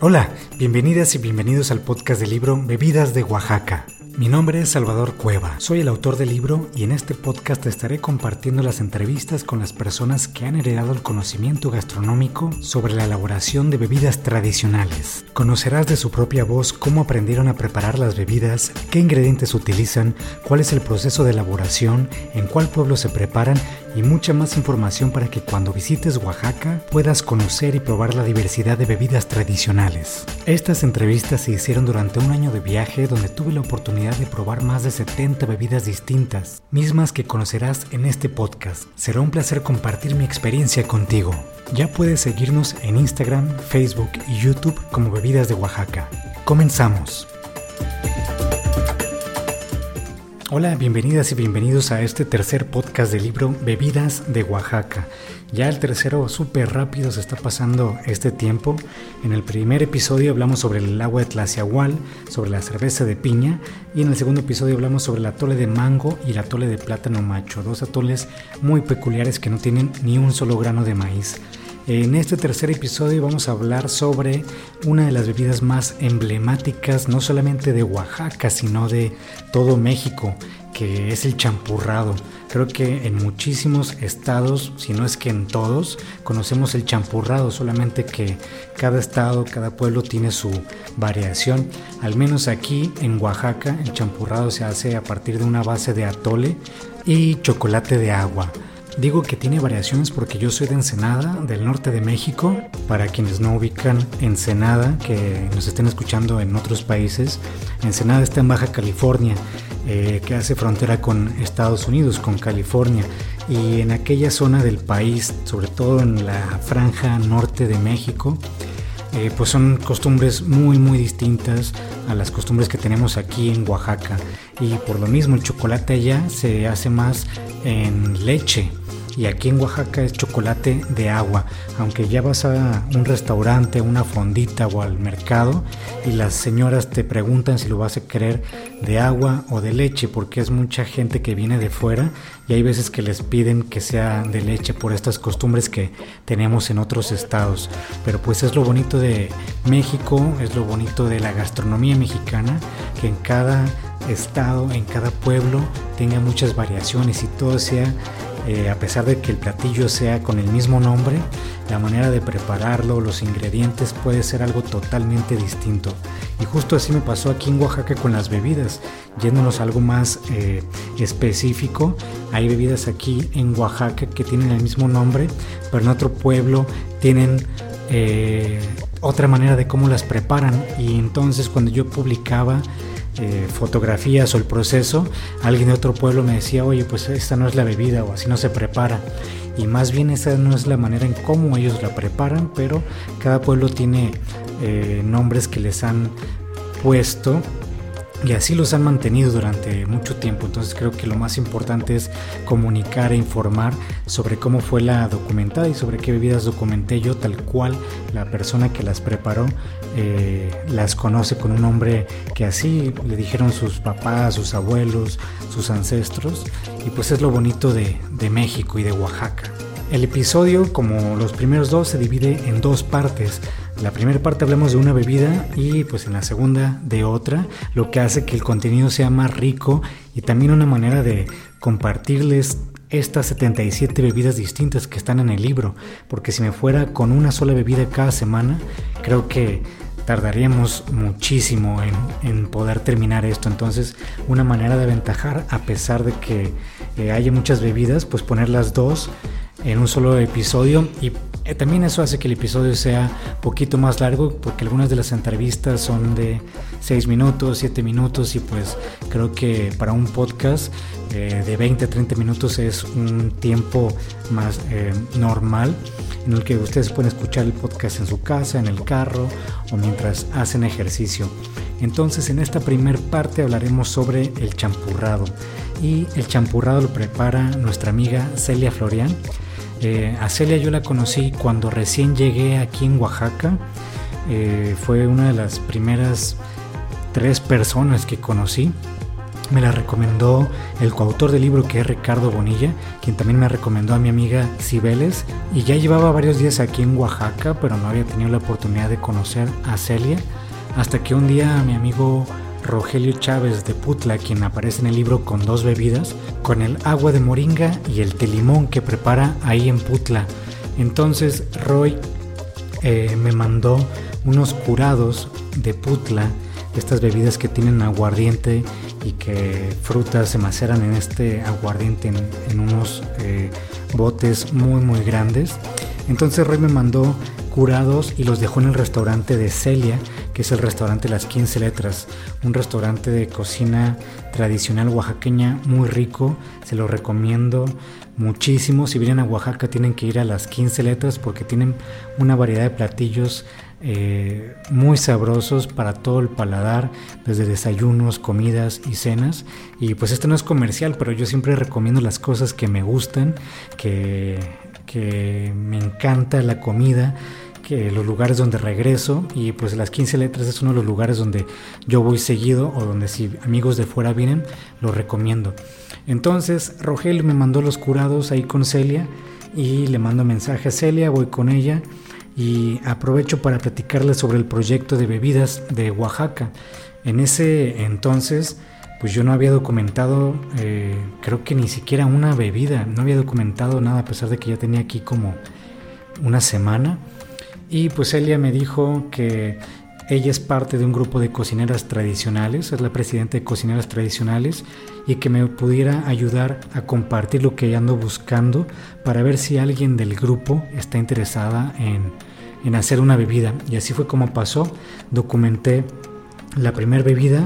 Hola, bienvenidas y bienvenidos al podcast del libro Bebidas de Oaxaca. Mi nombre es Salvador Cueva, soy el autor del libro y en este podcast estaré compartiendo las entrevistas con las personas que han heredado el conocimiento gastronómico sobre la elaboración de bebidas tradicionales. Conocerás de su propia voz cómo aprendieron a preparar las bebidas, qué ingredientes utilizan, cuál es el proceso de elaboración, en cuál pueblo se preparan y mucha más información para que cuando visites Oaxaca puedas conocer y probar la diversidad de bebidas tradicionales. Estas entrevistas se hicieron durante un año de viaje donde tuve la oportunidad de probar más de 70 bebidas distintas, mismas que conocerás en este podcast. Será un placer compartir mi experiencia contigo. Ya puedes seguirnos en Instagram, Facebook y YouTube como Bebidas de Oaxaca. Comenzamos. Hola, bienvenidas y bienvenidos a este tercer podcast del libro Bebidas de Oaxaca. Ya el tercero súper rápido se está pasando este tiempo. En el primer episodio hablamos sobre el agua de Tlaciahual, sobre la cerveza de piña y en el segundo episodio hablamos sobre el atole de mango y el atole de plátano macho, dos atoles muy peculiares que no tienen ni un solo grano de maíz. En este tercer episodio vamos a hablar sobre una de las bebidas más emblemáticas, no solamente de Oaxaca, sino de todo México, que es el champurrado. Creo que en muchísimos estados, si no es que en todos, conocemos el champurrado, solamente que cada estado, cada pueblo tiene su variación. Al menos aquí en Oaxaca, el champurrado se hace a partir de una base de atole y chocolate de agua. Digo que tiene variaciones porque yo soy de Ensenada, del norte de México. Para quienes no ubican Ensenada, que nos estén escuchando en otros países, Ensenada está en Baja California, eh, que hace frontera con Estados Unidos, con California. Y en aquella zona del país, sobre todo en la franja norte de México, eh, pues son costumbres muy muy distintas a las costumbres que tenemos aquí en Oaxaca. Y por lo mismo el chocolate allá se hace más en leche y aquí en Oaxaca es chocolate de agua. Aunque ya vas a un restaurante, una fondita o al mercado y las señoras te preguntan si lo vas a querer de agua o de leche porque es mucha gente que viene de fuera y hay veces que les piden que sea de leche por estas costumbres que tenemos en otros estados. Pero pues es lo bonito de México, es lo bonito de la gastronomía mexicana que en cada estado, en cada pueblo tenga muchas variaciones y todo sea eh, a pesar de que el platillo sea con el mismo nombre, la manera de prepararlo, los ingredientes puede ser algo totalmente distinto. Y justo así me pasó aquí en Oaxaca con las bebidas, yéndonos a algo más eh, específico. Hay bebidas aquí en Oaxaca que tienen el mismo nombre, pero en otro pueblo tienen eh, otra manera de cómo las preparan. Y entonces cuando yo publicaba eh, fotografías o el proceso, alguien de otro pueblo me decía, oye, pues esta no es la bebida o así no se prepara. Y más bien esa no es la manera en cómo ellos la preparan, pero cada pueblo tiene eh, nombres que les han puesto y así los han mantenido durante mucho tiempo. Entonces creo que lo más importante es comunicar e informar sobre cómo fue la documentada y sobre qué bebidas documenté yo, tal cual la persona que las preparó eh, las conoce con un nombre que así le dijeron sus papás, sus abuelos, sus ancestros. Y pues es lo bonito de, de México y de Oaxaca. El episodio, como los primeros dos, se divide en dos partes. La primera parte hablamos de una bebida y pues en la segunda de otra, lo que hace que el contenido sea más rico y también una manera de compartirles estas 77 bebidas distintas que están en el libro, porque si me fuera con una sola bebida cada semana, creo que tardaríamos muchísimo en, poder terminar esto. Entonces, una manera de aventajar, a pesar de que eh, haya muchas bebidas, pues poner las dos en un solo episodio y también eso hace que el episodio sea poquito más largo porque algunas de las entrevistas son de 6 minutos, 7 minutos y pues creo que para un podcast eh, de 20 a 30 minutos es un tiempo más eh, normal en el que ustedes pueden escuchar el podcast en su casa, en el carro o mientras hacen ejercicio. Entonces en esta primer parte hablaremos sobre el champurrado y el champurrado lo prepara nuestra amiga Celia Florian eh, a Celia yo la conocí cuando recién llegué aquí en Oaxaca. Eh, fue una de las primeras tres personas que conocí. me la recomendó el coautor del libro que es Ricardo Bonilla, quien también me recomendó a mi amiga Cibeles y ya llevaba varios días aquí en Oaxaca, pero no había tenido la oportunidad de conocer a Celia, hasta que un día mi amigo Rogelio Chávez de Putla, quien aparece en el libro con dos bebidas, con el agua de moringa y el telimón que prepara ahí en Putla. Entonces Roy eh, me mandó unos curados de Putla, estas bebidas que tienen aguardiente y que frutas se maceran en este aguardiente en, unos eh, botes muy muy grandes. Entonces Roy me mandó curados y los dejó en el restaurante de Celia, que es el restaurante Las 15 Letras, un restaurante de cocina tradicional oaxaqueña muy rico, se lo recomiendo muchísimo. Si vienen a Oaxaca tienen que ir a Las 15 Letras porque tienen una variedad de platillos eh, muy sabrosos para todo el paladar, desde desayunos, comidas y cenas. Y pues este no es comercial, pero yo siempre recomiendo las cosas que me gustan, que, que me encanta la comida los lugares donde regreso y pues las 15 letras es uno de los lugares donde yo voy seguido o donde si amigos de fuera vienen, lo recomiendo. Entonces Rogel me mandó los curados ahí con Celia y le mando mensaje a Celia, voy con ella y aprovecho para platicarle sobre el proyecto de bebidas de Oaxaca. En ese entonces pues yo no había documentado, eh, creo que ni siquiera una bebida, no había documentado nada a pesar de que ya tenía aquí como una semana. Y pues Elia me dijo que ella es parte de un grupo de cocineras tradicionales, es la presidenta de cocineras tradicionales y que me pudiera ayudar a compartir lo que ando buscando para ver si alguien del grupo está interesada en, en hacer una bebida. Y así fue como pasó. Documenté la primera bebida,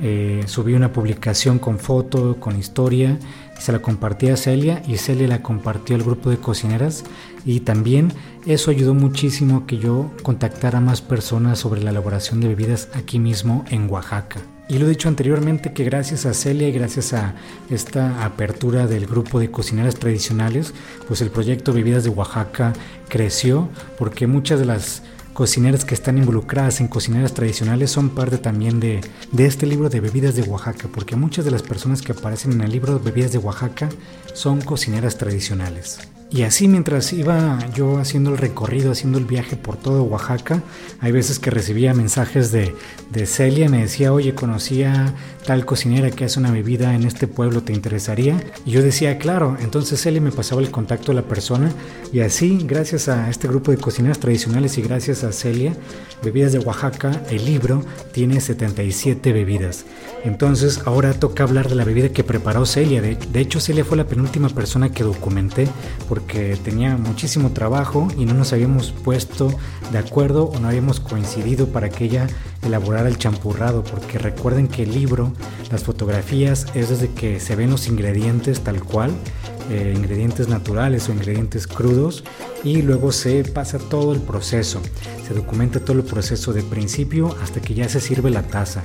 eh, subí una publicación con foto, con historia, se la compartí a Celia y Celia la compartió al grupo de cocineras y también eso ayudó muchísimo que yo contactara más personas sobre la elaboración de bebidas aquí mismo en Oaxaca. Y lo he dicho anteriormente que gracias a Celia y gracias a esta apertura del grupo de cocineras tradicionales, pues el proyecto Bebidas de Oaxaca creció porque muchas de las cocineras que están involucradas en cocineras tradicionales son parte también de, de, este libro de bebidas de Oaxaca, porque muchas de las personas que aparecen en el libro bebidas de Oaxaca son cocineras tradicionales. Y así mientras iba yo haciendo el recorrido, haciendo el viaje por todo Oaxaca, hay veces que recibía mensajes de, de Celia, me decía, oye, conocía tal cocinera que hace una bebida en este pueblo, ¿te interesaría? Y yo decía, claro, entonces Celia me pasaba el contacto de la persona y así, gracias a este grupo de cocineras tradicionales y gracias a Celia, Bebidas de Oaxaca, el libro tiene 77 bebidas. Entonces ahora toca hablar de la bebida que preparó Celia. De, hecho, Celia fue la penúltima persona que documenté porque tenía muchísimo trabajo y no nos habíamos puesto de acuerdo o no habíamos coincidido para que ella elaborara el champurrado, porque recuerden que el libro, las fotografías, es desde que se ven los ingredientes tal cual, eh, ingredientes naturales o ingredientes crudos, y luego se pasa todo el proceso, se documenta todo el proceso de principio hasta que ya se sirve la taza.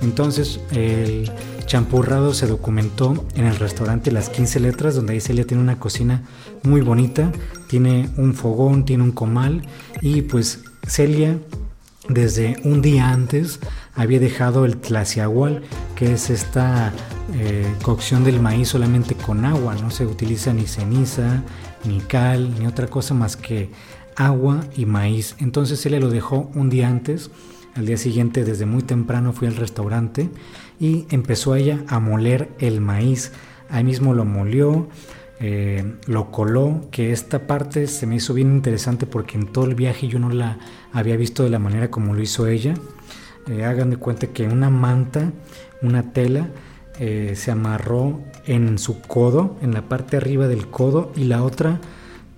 Entonces el champurrado se documentó en el restaurante Las 15 Letras, donde ahí Celia tiene una cocina muy bonita, tiene un fogón, tiene un comal. Y pues Celia desde un día antes había dejado el tlaciagual, que es esta eh, cocción del maíz solamente con agua, no se utiliza ni ceniza, ni cal, ni otra cosa más que agua y maíz. Entonces Celia lo dejó un día antes, al día siguiente desde muy temprano fui al restaurante y empezó ella a moler el maíz. Ahí mismo lo molió, eh, lo coló, que esta parte se me hizo bien interesante porque en todo el viaje yo no la había visto de la manera como lo hizo ella. Eh, hagan de cuenta que una manta, una tela, eh, se amarró en su codo, en la parte arriba del codo, y la otra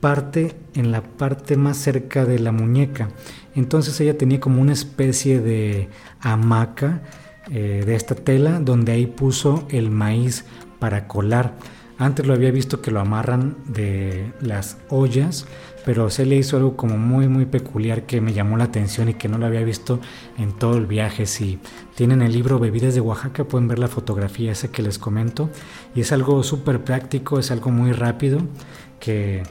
parte en la parte más cerca de la muñeca. Entonces ella tenía como una especie de hamaca de esta tela donde ahí puso el maíz para colar. Antes lo había visto que lo amarran de las ollas, pero se le hizo algo como muy muy peculiar que me llamó la atención y que no lo había visto en todo el viaje. Si tienen el libro Bebidas de Oaxaca pueden ver la fotografía esa que les comento y es algo súper práctico, es algo muy rápido que,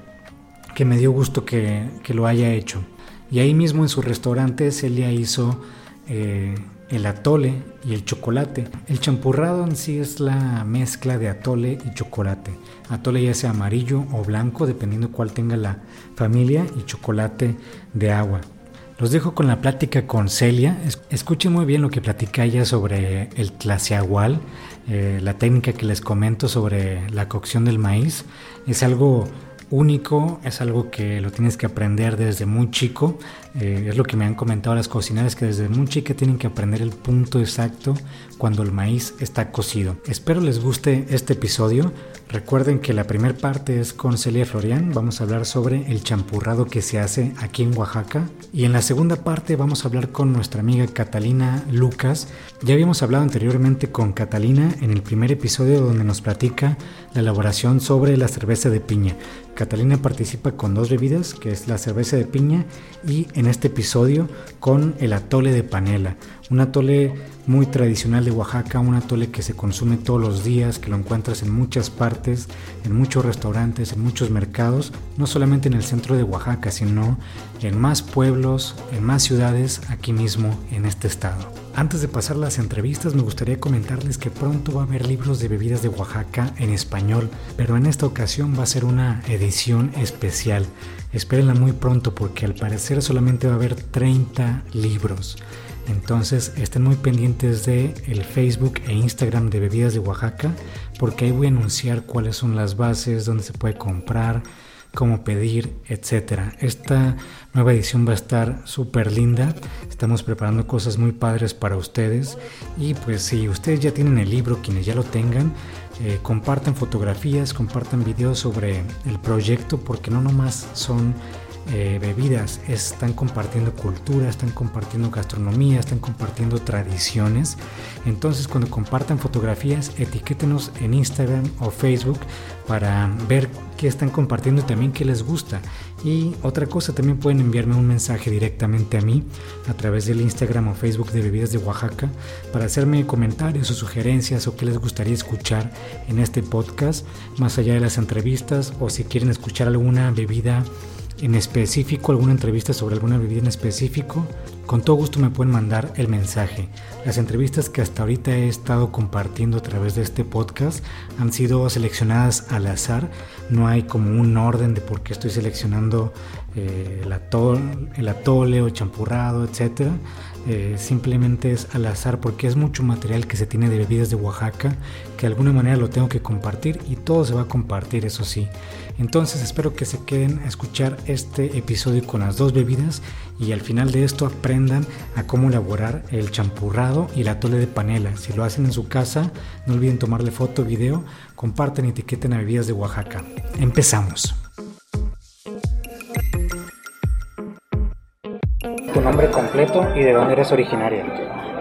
que me dio gusto que, que, lo haya hecho. Y ahí mismo en su restaurante Celia hizo eh, el atole y el chocolate. El champurrado en sí es la mezcla de atole y chocolate. Atole ya sea amarillo o blanco, dependiendo cuál tenga la familia, y chocolate de agua. Los dejo con la plática con Celia. Escuchen muy bien lo que platica ella sobre el tlaciagual, eh, la técnica que les comento sobre la cocción del maíz. Es algo único, es algo que lo tienes que aprender desde muy chico. Eh, es lo que me han comentado las cocineras, que desde muy chica tienen que aprender el punto exacto cuando el maíz está cocido. Espero les guste este episodio. Recuerden que la primera parte es con Celia Florian, vamos a hablar sobre el champurrado que se hace aquí en Oaxaca. Y en la segunda parte vamos a hablar con nuestra amiga Catalina Lucas. Ya habíamos hablado anteriormente con Catalina en el primer episodio donde nos platica la elaboración sobre la cerveza de piña. Catalina participa con dos bebidas, que es la cerveza de piña y en este episodio con el atole de panela. Un atole muy tradicional de Oaxaca, un atole que se consume todos los días, que lo encuentras en muchas partes, en muchos restaurantes, en muchos mercados, no solamente en el centro de Oaxaca, sino en más pueblos, en más ciudades aquí mismo en este estado. Antes de pasar las entrevistas me gustaría comentarles que pronto va a haber libros de bebidas de Oaxaca en español, pero en esta ocasión va a ser una edición especial. Espérenla muy pronto porque al parecer solamente va a haber 30 libros. Entonces estén muy pendientes de el Facebook e Instagram de Bebidas de Oaxaca porque ahí voy a anunciar cuáles son las bases, dónde se puede comprar, cómo pedir, etcétera. Esta nueva edición va a estar súper linda. Estamos preparando cosas muy padres para ustedes. Y pues si ustedes ya tienen el libro, quienes ya lo tengan, eh, compartan fotografías, compartan videos sobre el proyecto, porque no nomás son eh, bebidas, están compartiendo cultura, están compartiendo gastronomía, están compartiendo tradiciones. Entonces cuando compartan fotografías, etiquétenos en Instagram o Facebook para ver qué están compartiendo y también qué les gusta. Y otra cosa, también pueden enviarme un mensaje directamente a mí a través del Instagram o Facebook de Bebidas de Oaxaca para hacerme comentarios o sugerencias o qué les gustaría escuchar en este podcast, más allá de las entrevistas o si quieren escuchar alguna bebida en específico, alguna entrevista sobre alguna bebida en específico, con todo gusto me pueden mandar el mensaje. Las entrevistas que hasta ahorita he estado compartiendo a través de este podcast han sido seleccionadas al azar. No hay como un orden de por qué estoy seleccionando eh, el, atole, el o champurrado, etc. Eh, simplemente es al azar porque es mucho material que se tiene de bebidas de Oaxaca que de alguna manera lo tengo que compartir y todo se va a compartir, eso sí. Entonces espero que se queden a escuchar este episodio con las dos bebidas y al final de esto aprendan a cómo elaborar el champurrado y la tole de panela. Si lo hacen en su casa, no olviden tomarle foto video, comparten y etiqueten a bebidas de Oaxaca. Empezamos. Tu nombre completo y de dónde eres originaria.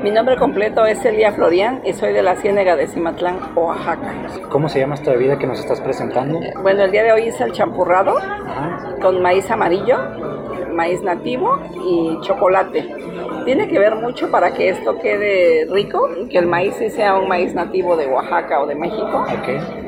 Mi nombre completo es Elia Florian y soy de la Ciénega de Cimatlán, Oaxaca. ¿Cómo se llama esta bebida que nos estás presentando? Bueno, el día de hoy hice el champurrado con maíz amarillo, maíz nativo y chocolate. Tiene que ver mucho para que esto quede rico, que el maíz sí sea un maíz nativo de Oaxaca o de México,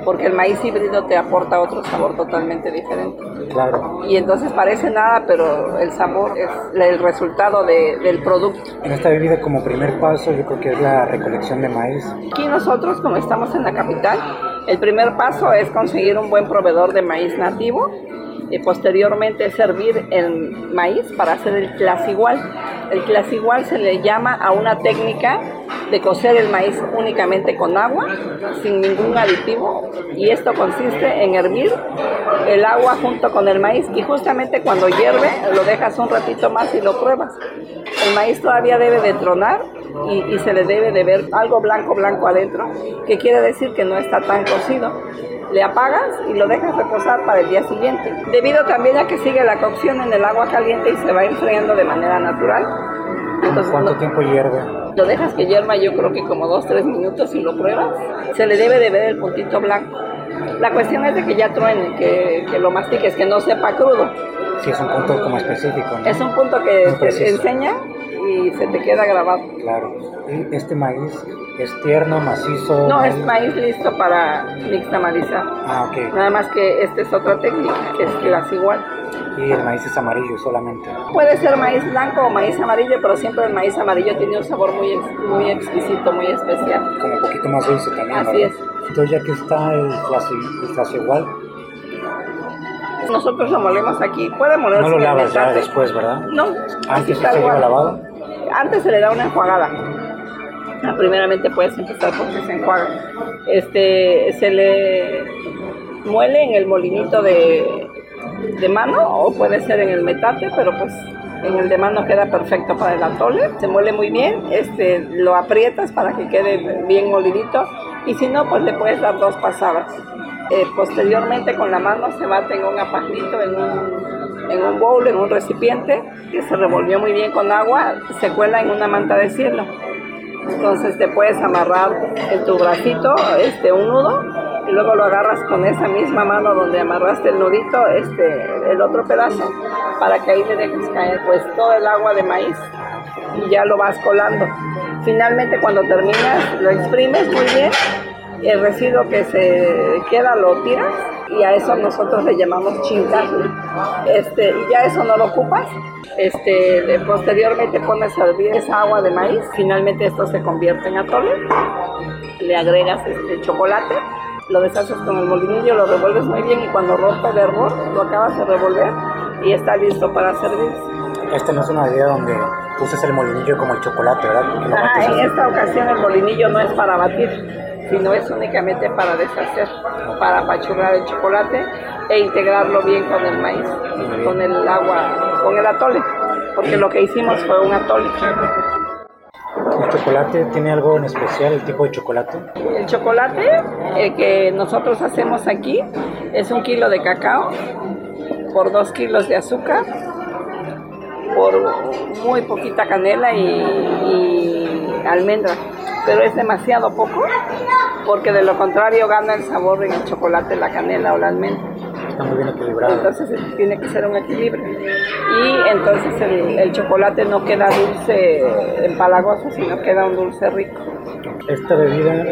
porque el maíz híbrido te aporta otro sabor totalmente diferente. Claro. Y entonces parece nada, pero el sabor es el resultado del producto. En esta bebida como primer paso yo creo que es la recolección de maíz. Aquí nosotros, como estamos en la capital, el primer paso es conseguir un buen proveedor de maíz nativo y posteriormente servir el maíz para hacer el clasigual. El clasigual se le llama a una técnica de cocer el maíz únicamente con agua, sin ningún aditivo, y esto consiste en hervir el agua junto con el maíz y justamente cuando hierve lo dejas un ratito más y lo pruebas. El maíz todavía debe de tronar y, y se le debe de ver algo blanco blanco adentro, que quiere decir que no está tan cocido le apagas y lo dejas reposar para el día siguiente. Debido también a que sigue la cocción en el agua caliente y se va enfriando de manera natural. Entonces, ¿Cuánto tiempo hierve? Lo dejas que hierva yo creo que como 2-3 minutos y lo pruebas. Se le debe de ver el puntito blanco. La cuestión es de que ya truene, que, que lo mastiques, que no sepa crudo. Sí, es un punto como específico. Es un punto que te enseña y se te queda grabado. Claro. ¿Y este maíz es tierno, macizo? No, es maíz listo para nixtamalizar. Ah, ok. Nada más que esta es otra técnica, que es las igual. Y el maíz es amarillo solamente. Puede ser maíz blanco o maíz amarillo, pero siempre el maíz amarillo tiene un sabor muy, muy exquisito, muy especial. Como un poquito más dulce también. Así es. Entonces ya que está el clase, igual. Nosotros lo molemos aquí. Puede molerse. No lo lavas ya después, ¿verdad? No. Antes se lleva lavado. Antes se le da una enjuagada. Ah, primeramente puedes empezar porque se enjuaga. Este, se le muele en el molinito de, de mano o puede ser en el metate, pero pues en el de mano queda perfecto para el atole. Se muele muy bien, este, lo aprietas para que quede bien molidito y si no, pues le puedes dar dos pasadas. Eh, posteriormente con la mano se bate en un apajito, en un, en un bowl, en un recipiente que se revolvió muy bien con agua, se cuela en una manta de cielo. Entonces te puedes amarrar en tu bracito este, un nudo y luego lo agarras con esa misma mano donde amarraste el nudito, este, el otro pedazo, para que ahí le dejes caer pues todo el agua de maíz y ya lo vas colando. Finalmente cuando terminas lo exprimes muy bien, el residuo que se queda lo tiras y a eso nosotros le llamamos chingar. Este, y ya eso no lo ocupas. Este, posteriormente pones a hervir esa agua de maíz, finalmente esto se convierte en atole, le agregas este chocolate lo deshaces con el molinillo, lo revuelves muy bien y cuando rompe el hervor lo acabas de revolver y está listo para servir. Esta no es una idea donde uses el molinillo como el chocolate, ¿verdad? en esta ocasión el molinillo no es para batir, sino es únicamente para deshacer, para apachurrar el chocolate e integrarlo bien con el maíz, con el agua, con el atole, porque lo que hicimos fue un atole. ¿El chocolate tiene algo en especial, el tipo de chocolate? El chocolate eh, que nosotros hacemos aquí es un kilo de cacao por dos kilos de azúcar, por muy poquita canela y, y almendra, pero es demasiado poco porque de lo contrario gana el sabor en el chocolate, la canela o la almendra está muy bien equilibrado. Entonces tiene que ser un equilibrio. Y entonces el, chocolate no queda dulce empalagoso, sino queda un dulce rico. Esta bebida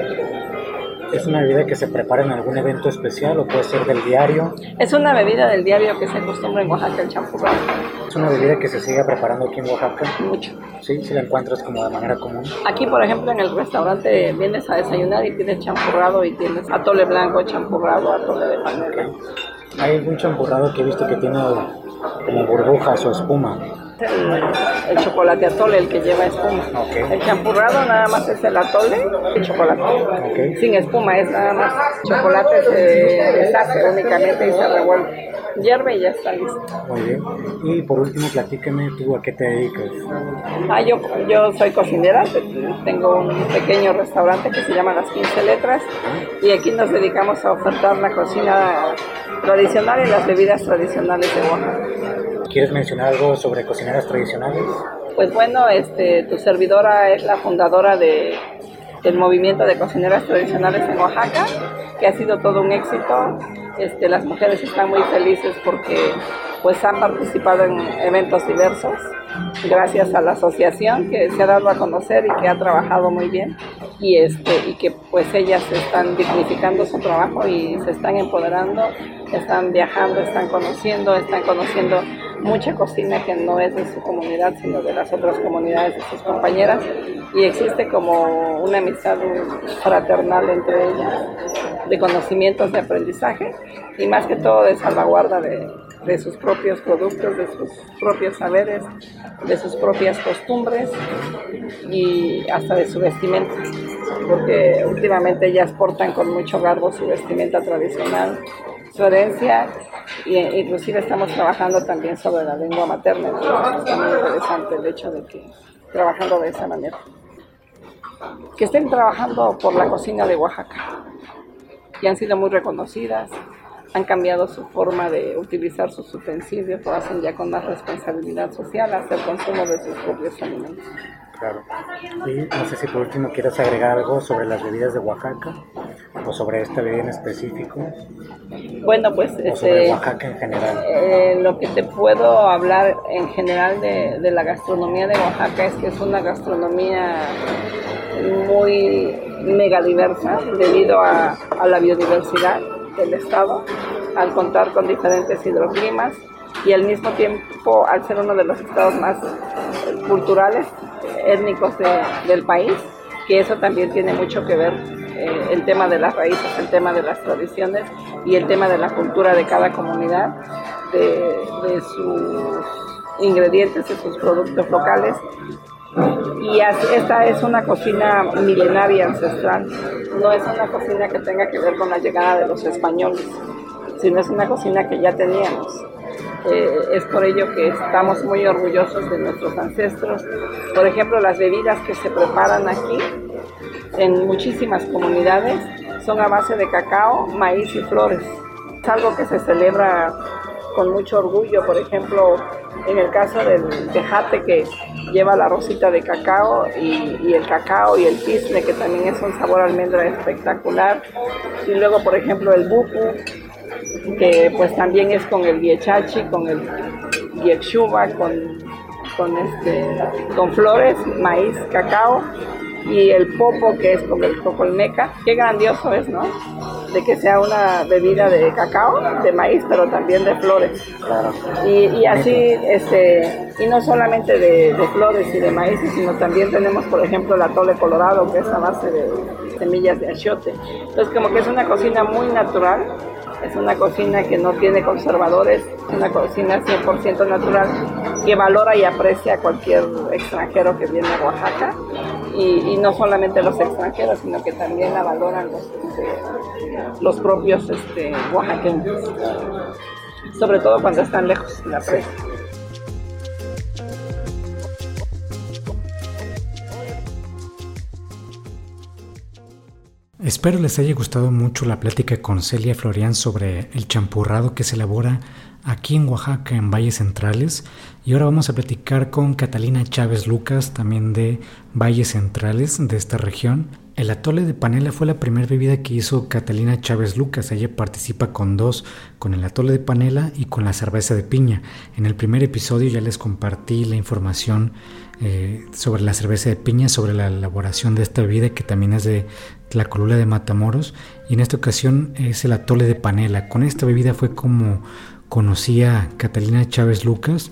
¿Es una bebida que se prepara en algún evento especial o puede ser del diario? Es una bebida del diario que se acostumbra en Oaxaca, el champurrado. ¿Es una bebida que se sigue preparando aquí en Oaxaca? Mucho. Sí, si la encuentras como de manera común. Aquí, por ejemplo, en el restaurante vienes a desayunar y tienes champurrado y tienes atole blanco, champurrado, atole de panela. Hay algún champurrado que he visto que tiene como burbujas o espuma. El, chocolate atole, el que lleva espuma. El champurrado nada más es el atole y chocolate. Sin espuma, es nada más chocolate, se deshace únicamente y se revuelve. Hierve y ya está listo. Bien. Y por último, platícame tú a qué te dedicas. Ah, yo, yo soy cocinera, tengo un pequeño restaurante que se llama Las 15 Letras y aquí nos dedicamos a ofertar la cocina tradicional y las bebidas tradicionales de Oaxaca. ¿Quieres mencionar algo sobre cocineras tradicionales? Pues bueno, este, tu servidora es la fundadora de, del movimiento de cocineras tradicionales en Oaxaca, que ha sido todo un éxito. Este, las mujeres están muy felices porque pues han participado en eventos diversos gracias a la asociación que se ha dado a conocer y que ha trabajado muy bien y este y que pues ellas están dignificando su trabajo y se están empoderando, están viajando, están conociendo, están conociendo mucha cocina que no es de su comunidad sino de las otras comunidades de sus compañeras. Y existe como una amistad fraternal entre ellas de conocimientos de aprendizaje y más que todo de salvaguarda de, de sus propios productos, de sus propios saberes, de sus propias costumbres y hasta de su vestimenta, porque últimamente ellas portan con mucho garbo su vestimenta tradicional, su herencia, e inclusive estamos trabajando también sobre la lengua materna, está muy interesante el hecho de que trabajando de esa manera. Que estén trabajando por la cocina de Oaxaca y han sido muy reconocidas, han cambiado su forma de utilizar sus utensilios, lo hacen ya con más responsabilidad social, hacer consumo de sus propios alimentos. Claro. Y no sé si por último quieres agregar algo sobre las bebidas de Oaxaca o sobre esta bebida en específico. Bueno, pues sobre este, Oaxaca en general. Eh, lo que te puedo hablar en general de, de la gastronomía de Oaxaca es que es una gastronomía muy mega diversa debido a, a la biodiversidad del estado, al contar con diferentes hidroclimas, y al mismo tiempo al ser uno de los estados más culturales, étnicos del país, que eso también tiene mucho que ver eh, el tema de las raíces, el tema de las tradiciones y el tema de la cultura de cada comunidad, de, de sus ingredientes, de sus productos locales. Y esta es una cocina milenaria ancestral, no es una cocina que tenga que ver con la llegada de los españoles, sino es una cocina que ya teníamos. Es por ello que estamos muy orgullosos de nuestros ancestros. Por ejemplo, las bebidas que se preparan aquí en muchísimas comunidades son a base de cacao, maíz y flores. Es algo que se celebra con mucho orgullo, por ejemplo, en el caso del tejate que lleva la rosita de cacao y, el cacao y el pisne que también es un sabor almendra espectacular. Y luego, por ejemplo, el buku, que pues también es con el viechachi, con el viexuba, con, con, este, con flores, maíz, cacao y el popo que es con el cocolmeca. Qué grandioso es, ¿no? De que sea una bebida de cacao, de maíz, pero también de flores. Claro. Y, y así, este, y no solamente de, de, flores y de maíz, sino también tenemos, por ejemplo, el atole colorado, que es a base de semillas de achiote. Entonces, como que es una cocina muy natural es una cocina que no tiene conservadores, es una cocina 100% natural que valora y aprecia a cualquier extranjero que viene a Oaxaca. Y, no solamente los extranjeros, sino que también la valoran los, este, los propios este, oaxaqueños. Sobre todo cuando están lejos, la aprecia. Espero les haya gustado mucho la plática con Celia Florian sobre el champurrado que se elabora aquí en Oaxaca, en Valles Centrales. Y ahora vamos a platicar con Catalina Chávez Lucas, también de Valles Centrales, de esta región. El atole de panela fue la primera bebida que hizo Catalina Chávez Lucas. Ella participa con dos, con el atole de panela y con la cerveza de piña. En el primer episodio ya les compartí la información eh, sobre la cerveza de piña, sobre la elaboración de esta bebida que también es de la colula de Matamoros y en esta ocasión es el atole de panela. Con esta bebida fue como conocía Catalina Chávez Lucas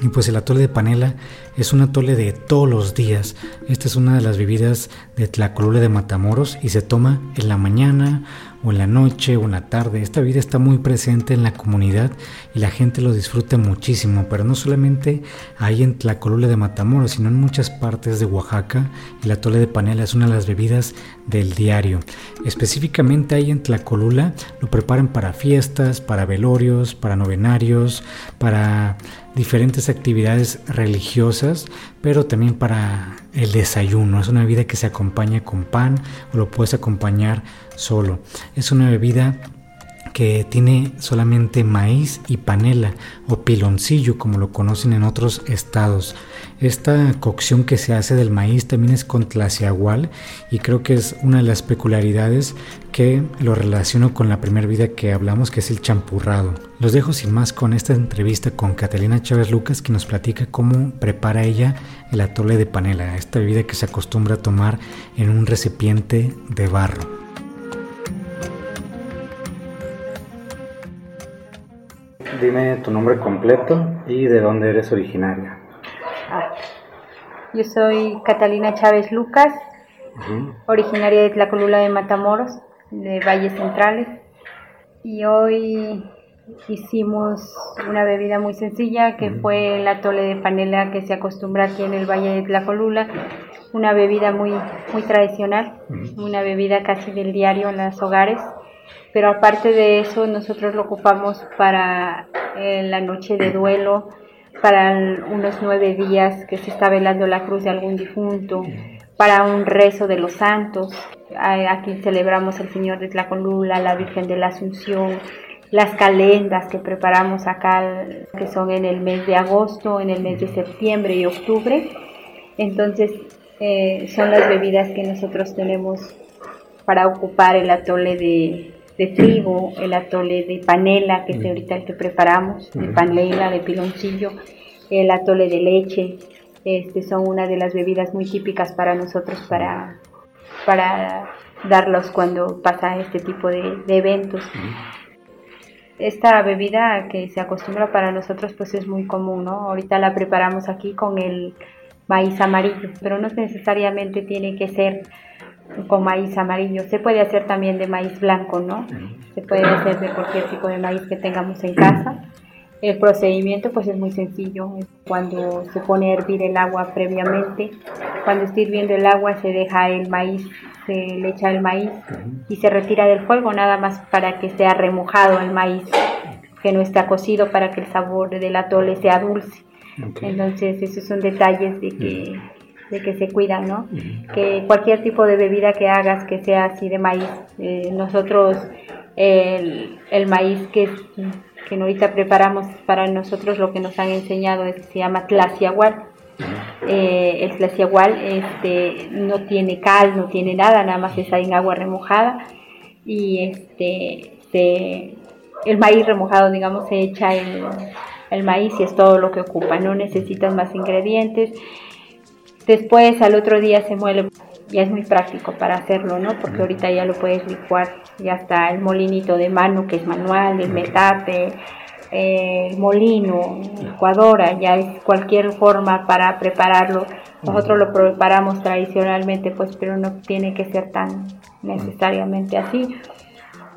y pues el atole de panela es un atole de todos los días. Esta es una de las bebidas de Tlacolula de Matamoros y se toma en la mañana o en la noche o en la tarde. Esta bebida está muy presente en la comunidad y la gente lo disfruta muchísimo, pero no solamente ahí en Tlacolula de Matamoros, sino en muchas partes de Oaxaca. El atole de panela es una de las bebidas del diario. Específicamente ahí en Tlacolula lo preparan para fiestas, para velorios, para novenarios, para diferentes actividades religiosas, pero también para el desayuno. Es una bebida que se acompaña con pan o lo puedes acompañar solo. Es una bebida que tiene solamente maíz y panela o piloncillo como lo conocen en otros estados. Esta cocción que se hace del maíz también es con tlaciagual y creo que es una de las peculiaridades que lo relaciono con la primera vida que hablamos que es el champurrado. Los dejo sin más con esta entrevista con Catalina Chávez Lucas que nos platica cómo prepara ella el atole de panela, esta bebida que se acostumbra a tomar en un recipiente de barro. Dime tu nombre completo y de dónde eres originaria. Ah, yo soy Catalina Chávez Lucas, originaria de Tlacolula de Matamoros, de Valles Centrales. Y hoy hicimos una bebida muy sencilla que fue el atole de panela que se acostumbra aquí en el Valle de Tlacolula. Una bebida muy, muy tradicional, una bebida casi del diario en los hogares pero aparte de eso nosotros lo ocupamos para eh, la noche de duelo, para unos nueve días que se está velando la cruz de algún difunto, para un rezo de los santos. Aquí celebramos el Señor de Tlacolula, la Virgen de la Asunción, las calendas que preparamos acá, que son en el mes de agosto, en el mes de septiembre y octubre. Entonces, eh, son las bebidas que nosotros tenemos para ocupar el atole de, de trigo, el atole de panela, que es ahorita el que preparamos, de panela, de piloncillo, el atole de leche, este, son una de las bebidas muy típicas para nosotros para, para darlos cuando pasa este tipo de, eventos. esta bebida que se acostumbra para nosotros pues es muy común, ¿no? Ahorita la preparamos aquí con el maíz amarillo, pero no necesariamente tiene que ser con maíz amarillo. Se puede hacer también de maíz blanco, ¿no? Se puede hacer de cualquier tipo de maíz que tengamos en casa. El procedimiento pues es muy sencillo. Cuando se pone a hervir el agua previamente, cuando está hirviendo el agua se deja el maíz, se le echa el maíz y se retira del fuego nada más para que sea remojado el maíz, que no está cocido para que el sabor del atole sea dulce. Entonces esos son detalles de que, de que se cuidan, ¿no? Que cualquier tipo de bebida que hagas que sea así de maíz, eh, nosotros el, el maíz que que ahorita preparamos para nosotros lo que nos han enseñado es que se llama tlaciagual. Eh, el tlaciagual este, no tiene cal, no tiene nada, nada más está en agua remojada y este, el maíz remojado, digamos, se echa el, el maíz y es todo lo que ocupa, no necesitas más ingredientes. Después al otro día se muele ya es muy práctico para hacerlo, ¿no? Porque ahorita ya lo puedes licuar, ya está el molinito de mano que es manual, el metate, el molino, licuadora, ya es cualquier forma para prepararlo. Nosotros lo preparamos tradicionalmente, pues, pero no tiene que ser tan necesariamente así.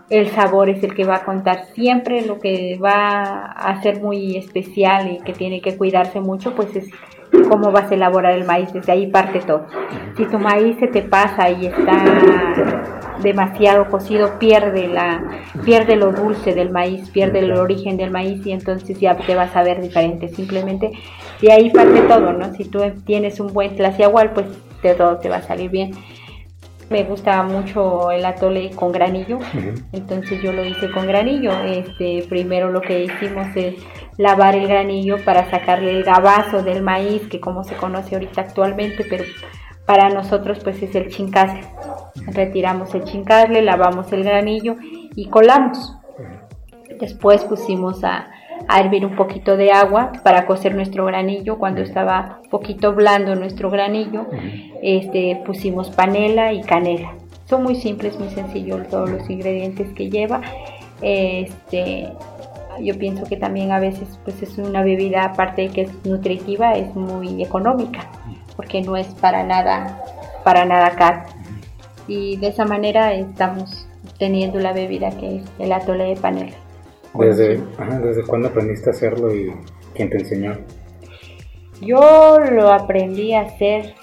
El sabor es el que va a contar siempre, lo que va a ser muy especial y que tiene que cuidarse mucho, pues es cómo vas a elaborar el maíz, desde ahí parte todo. Si tu maíz se te pasa y está demasiado cocido, pierde la pierde lo dulce del maíz, pierde el origen del maíz y entonces ya te vas a ver diferente. Simplemente de ahí parte todo, ¿no? Si tú tienes un buen igual, pues de todo te va a salir bien. Me gusta mucho el atole con granillo, entonces yo lo hice con granillo. Este, primero lo que hicimos es lavar el granillo para sacarle el gabazo del maíz, que como se conoce ahorita actualmente, pero para nosotros pues es el chincasle. Retiramos el chincasle, lavamos el granillo y colamos. Después pusimos a, a hervir un poquito de agua para cocer nuestro granillo. Cuando estaba un poquito blando nuestro granillo, este, pusimos panela y canela. Son muy simples, muy sencillos todos los ingredientes que lleva. Este, yo pienso que también a veces pues es una bebida aparte de que es nutritiva es muy económica porque no es para nada para nada caro. Y de esa manera estamos teniendo la bebida que es el atole de panela. Desde desde cuándo aprendiste a hacerlo y quién te enseñó yo lo aprendí a hacer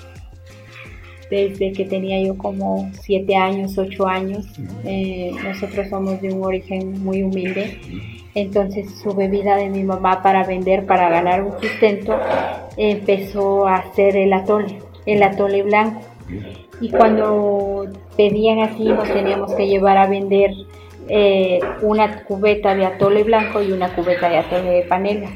desde que tenía yo como siete años, ocho años. Eh, nosotros somos de un origen muy humilde entonces su bebida de mi mamá para vender, para ganar un sustento, empezó a hacer el atole, el atole blanco. Y cuando pedían así, nos teníamos que llevar a vender eh, una cubeta de atole blanco y una cubeta de atole de panela.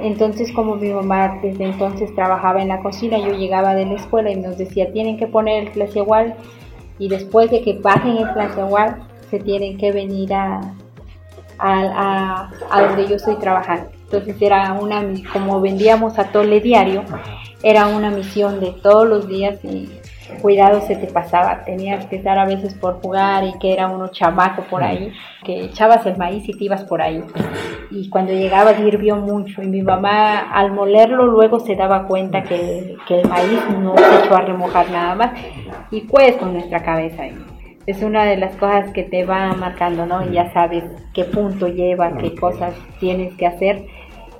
Entonces, como mi mamá desde entonces trabajaba en la cocina, yo llegaba de la escuela y nos decía, tienen que poner el igual y después de que bajen el igual, se tienen que venir a, a, donde yo estoy trabajando. Entonces era una, como vendíamos a tole diario, era una misión de todos los días y cuidado se te pasaba, tenías que estar a veces por jugar y que era uno chamaco por ahí, que echabas el maíz y te ibas por ahí. Y cuando llegaba hirvió mucho y mi mamá al molerlo luego se daba cuenta que, que el maíz no se echó a remojar nada más y pues con nuestra cabeza ahí es una de las cosas que te va marcando, ¿no? Y ya sabes qué punto lleva, qué cosas tienes que hacer.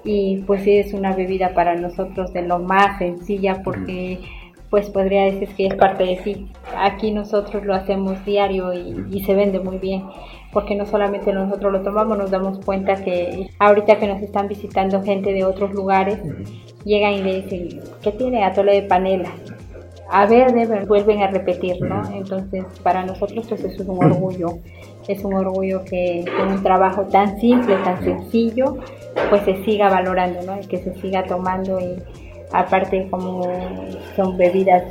Y pues sí, es una bebida para nosotros de lo más sencilla porque pues podría decir que es parte de sí. Aquí nosotros lo hacemos diario y, se vende muy bien porque no solamente nosotros lo tomamos, nos damos cuenta que ahorita que nos están visitando gente de otros lugares, llegan y le dicen, ¿qué tiene atole de panela? A ver, de vuelven a repetir, ¿no? Entonces, para nosotros pues eso es un orgullo, es un orgullo que, un trabajo tan simple, tan sencillo, pues se siga valorando, ¿no? Y que se siga tomando y aparte como son bebidas,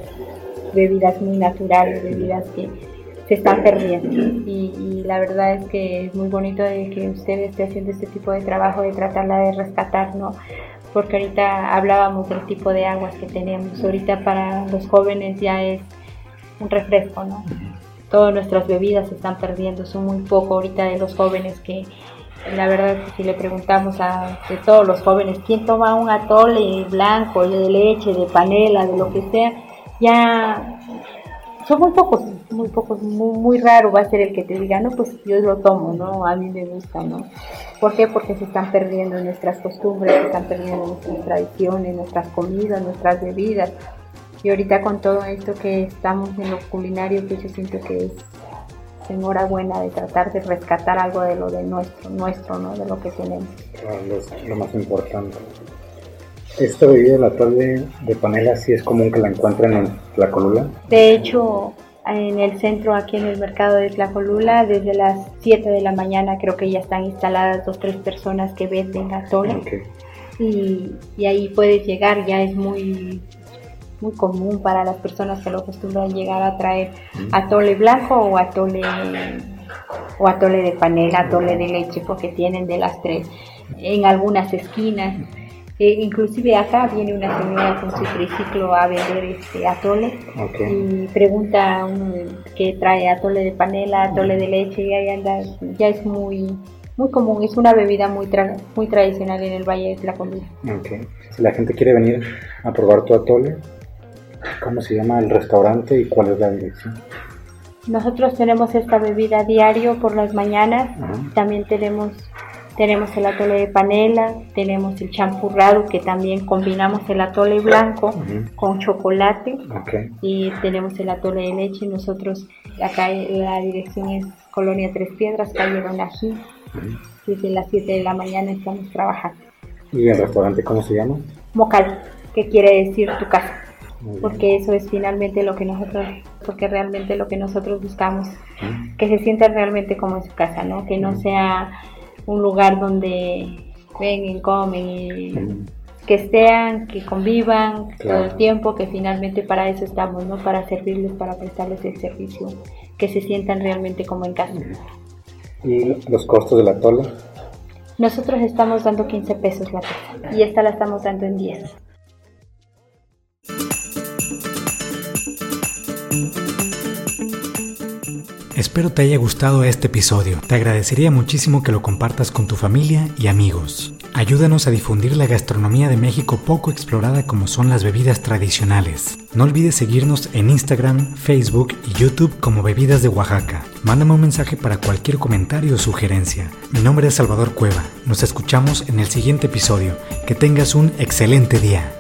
bebidas muy naturales, bebidas que se están perdiendo y, y, la verdad es que es muy bonito de que usted esté haciendo este tipo de trabajo de tratarla de rescatar, ¿no? Porque ahorita hablábamos del tipo de aguas que tenemos. Ahorita para los jóvenes ya es un refresco, ¿no? Todas nuestras bebidas se están perdiendo, son muy poco ahorita de los jóvenes que, La verdad que si le preguntamos a todos los jóvenes quién toma un atole blanco, de leche, de panela, de lo que sea, ya son muy pocos, muy pocos, muy, raro va a ser el que te diga, no, pues yo lo tomo, ¿no? A mí me gusta, ¿no? ¿Por qué? Porque se están perdiendo nuestras costumbres, se están perdiendo nuestras tradiciones, nuestras comidas, nuestras bebidas. Y ahorita con todo esto que estamos en lo culinario, que yo siento que es enhorabuena de tratar de rescatar algo de lo de nuestro, nuestro, ¿no? De lo que tenemos. lo, lo más importante. ¿Esta bebida, la atole de panela, sí es común que la encuentren en la colula? De hecho, en el centro, aquí en el mercado de Tlacolula, desde las 7 de la mañana creo que ya están instaladas dos tres personas que venden atole. Y, y, ahí puedes llegar, ya es muy muy común para las personas que lo acostumbran llegar a traer atole blanco o atole o atole de panela, atole de leche, porque tienen de las tres en algunas esquinas. Eh, inclusive acá viene una señora con su triciclo a vender este atole. Y pregunta que trae atole de panela, atole de leche y ahí anda, ya es muy muy común, es una bebida muy muy tradicional en el Valle de la Comida. Si la gente quiere venir a probar tu atole, ¿cómo se llama el restaurante y cuál es la dirección? Nosotros tenemos esta bebida diario por las mañanas, también tenemos tenemos el atole de panela, tenemos el champurrado que también combinamos el atole blanco con chocolate y tenemos el atole de leche. Nosotros acá la dirección es Colonia Tres Piedras, calle Donají. Desde las 7 de la mañana estamos trabajando. ¿Y el restaurante cómo se llama? Mocal, que quiere decir tu casa. Porque eso es finalmente lo que nosotros, porque realmente lo que nosotros buscamos, que se sientan realmente como en su casa, ¿no? Que no sea un lugar donde vengan, comen y que estén, que convivan todo el tiempo, que finalmente para eso estamos, ¿no? Para servirles, para prestarles el servicio, que se sientan realmente como en casa. ¿Y los costos de la tola? Nosotros estamos dando 15 pesos la taza y esta la estamos dando en 10. Espero te haya gustado este episodio. Te agradecería muchísimo que lo compartas con tu familia y amigos. Ayúdanos a difundir la gastronomía de México poco explorada como son las bebidas tradicionales. No olvides seguirnos en Instagram, Facebook y YouTube como Bebidas de Oaxaca. Mándame un mensaje para cualquier comentario o sugerencia. Mi nombre es Salvador Cueva. Nos escuchamos en el siguiente episodio. Que tengas un excelente día.